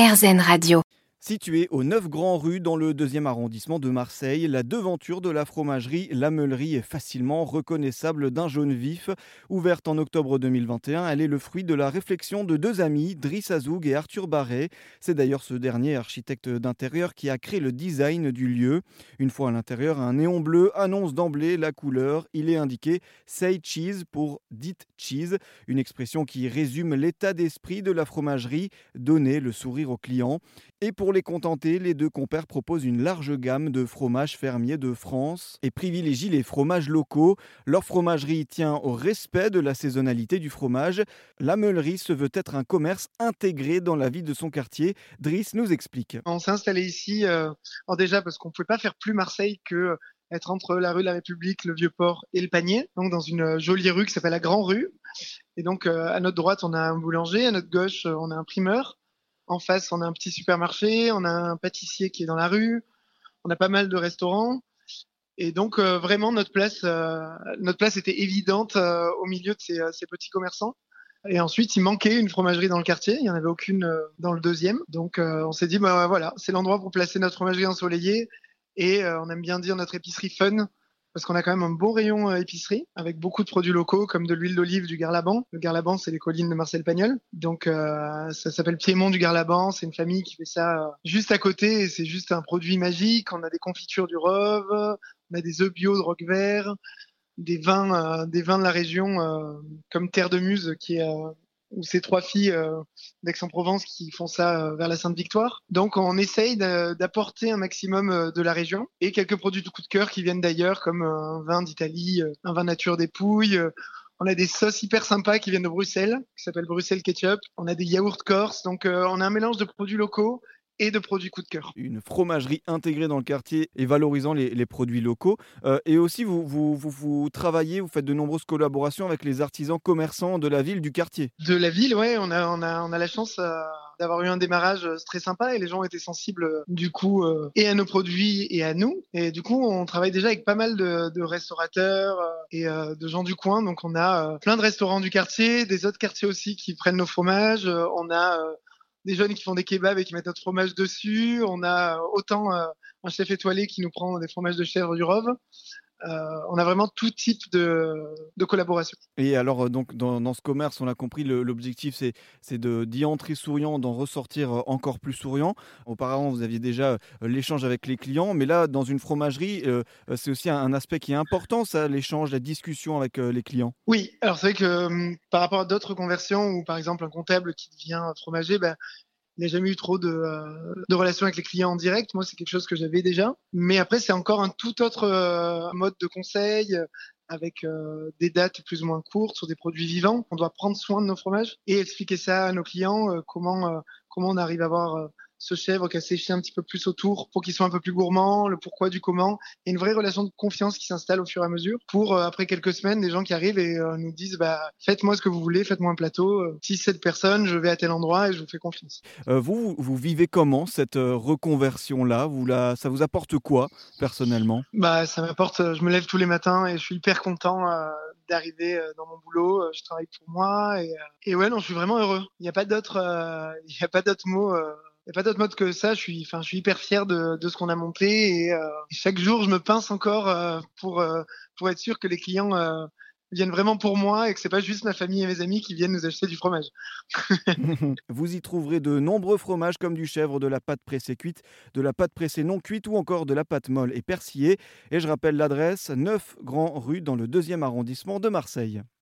RZN Radio. Située aux 9 Grands Rues dans le deuxième arrondissement de Marseille, la devanture de la fromagerie La Meulerie est facilement reconnaissable d'un jaune vif. Ouverte en octobre 2021, elle est le fruit de la réflexion de deux amis, Driss Azoug et Arthur Barret. C'est d'ailleurs ce dernier architecte d'intérieur qui a créé le design du lieu. Une fois à l'intérieur, un néon bleu annonce d'emblée la couleur. Il est indiqué Say Cheese pour Dite Cheese, une expression qui résume l'état d'esprit de la fromagerie, donner le sourire aux clients. Et pour les contenter, les deux compères proposent une large gamme de fromages fermiers de France et privilégient les fromages locaux. Leur fromagerie tient au respect de la saisonnalité du fromage. La meulerie se veut être un commerce intégré dans la vie de son quartier. Driss nous explique. On s'est installé ici, euh, déjà parce qu'on ne pouvait pas faire plus Marseille que être entre la rue de la République, le Vieux-Port et le Panier, donc dans une jolie rue qui s'appelle la Grand Rue. Et donc euh, à notre droite, on a un boulanger, à notre gauche, on a un primeur. En face, on a un petit supermarché, on a un pâtissier qui est dans la rue, on a pas mal de restaurants. Et donc euh, vraiment notre place, euh, notre place était évidente euh, au milieu de ces, petits commerçants. Et ensuite, il manquait une fromagerie dans le quartier. Il n'y en avait aucune dans le deuxième. Donc on s'est dit, bah voilà, c'est l'endroit pour placer notre fromagerie ensoleillée. Et on aime bien dire notre épicerie fun parce qu'on a quand même un bon rayon euh, épicerie avec beaucoup de produits locaux comme de l'huile d'olive du Garlaban. Le Garlaban, c'est les collines de Marcel Pagnol. Donc euh, ça s'appelle Piémont du Garlaban. C'est une famille qui fait ça euh, juste à côté et c'est juste un produit magique. On a des confitures du Rove, on a des œufs bio de Roc Vert, des vins, des vins de la région comme Terre de Muse qui est ou ces trois filles euh, d'Aix-en-Provence qui font ça euh, vers la Sainte-Victoire. Donc on essaye d'apporter un maximum euh, de la région et quelques produits de coup de cœur qui viennent d'ailleurs comme un vin d'Italie, un vin nature des Pouilles. On a des sauces hyper sympas qui viennent de Bruxelles, qui s'appellent Bruxelles Ketchup. On a des yaourts corse. Donc on a un mélange de produits locaux et de produits coup de cœur. Une fromagerie intégrée dans le quartier et valorisant les, produits locaux. Euh, et aussi, vous, vous, vous, travaillez, vous faites de nombreuses collaborations avec les artisans commerçants de la ville, du quartier. De la ville, oui. On a, on a, on a la chance euh, d'avoir eu un démarrage euh, très sympa et les gens étaient sensibles du coup et à nos produits et à nous. Et du coup, on travaille déjà avec pas mal de, de restaurateurs et de gens du coin. Donc, on a plein de restaurants du quartier, des autres quartiers aussi qui prennent nos fromages. On a des jeunes qui font des kebabs et qui mettent notre fromage dessus. On a autant euh, un chef étoilé qui nous prend des fromages de chèvre du Rove. Euh, on a vraiment tout type de, collaboration. Et alors, euh, donc, dans, ce commerce, on a compris, l'objectif, c'est d'y entrer souriant, d'en ressortir euh, encore plus souriant. Auparavant, vous aviez déjà l'échange avec les clients, mais là, dans une fromagerie, c'est aussi un, aspect qui est important, ça, l'échange, la discussion avec les clients. Oui, alors c'est vrai que hum, par rapport à d'autres conversions, ou par exemple un comptable qui devient fromager, ben, il n'a jamais eu trop de, euh, de, relations avec les clients en direct. Moi, c'est quelque chose que j'avais déjà. Mais après, c'est encore un tout autre euh, mode de conseil euh, avec des dates plus ou moins courtes sur des produits vivants. On doit prendre soin de nos fromages et expliquer ça à nos clients, comment, comment on arrive à avoir ce chèvre qui a séché un petit peu plus autour pour qu'il soit un peu plus gourmand, le pourquoi du comment, et une vraie relation de confiance qui s'installe au fur et à mesure pour, euh, après quelques semaines, des gens qui arrivent et euh, nous disent bah, faites-moi ce que vous voulez, faites-moi un plateau, euh, si cette personne, je vais à tel endroit et je vous fais confiance. vous, vous vivez comment cette reconversion-là? Vous la, Ça vous apporte quoi personnellement? Bah, Ça m'apporte, je me lève tous les matins et je suis hyper content d'arriver dans mon boulot. Je travaille pour moi et, et ouais, non, je suis vraiment heureux. Il n'y a pas d'autres, il n'y a pas d'autres mots a pas d'autre mode que ça. Je suis, enfin, je suis hyper fier de, ce qu'on a monté et euh, chaque jour, je me pince encore euh, pour euh, pour être sûr que les clients viennent vraiment pour moi et que c'est pas juste ma famille et mes amis qui viennent nous acheter du fromage. Vous y trouverez de nombreux fromages comme du chèvre, de la pâte pressée cuite, de la pâte pressée non cuite ou encore de la pâte molle et persillée. Et je rappelle l'adresse 9 Grand Rue dans le deuxième arrondissement de Marseille.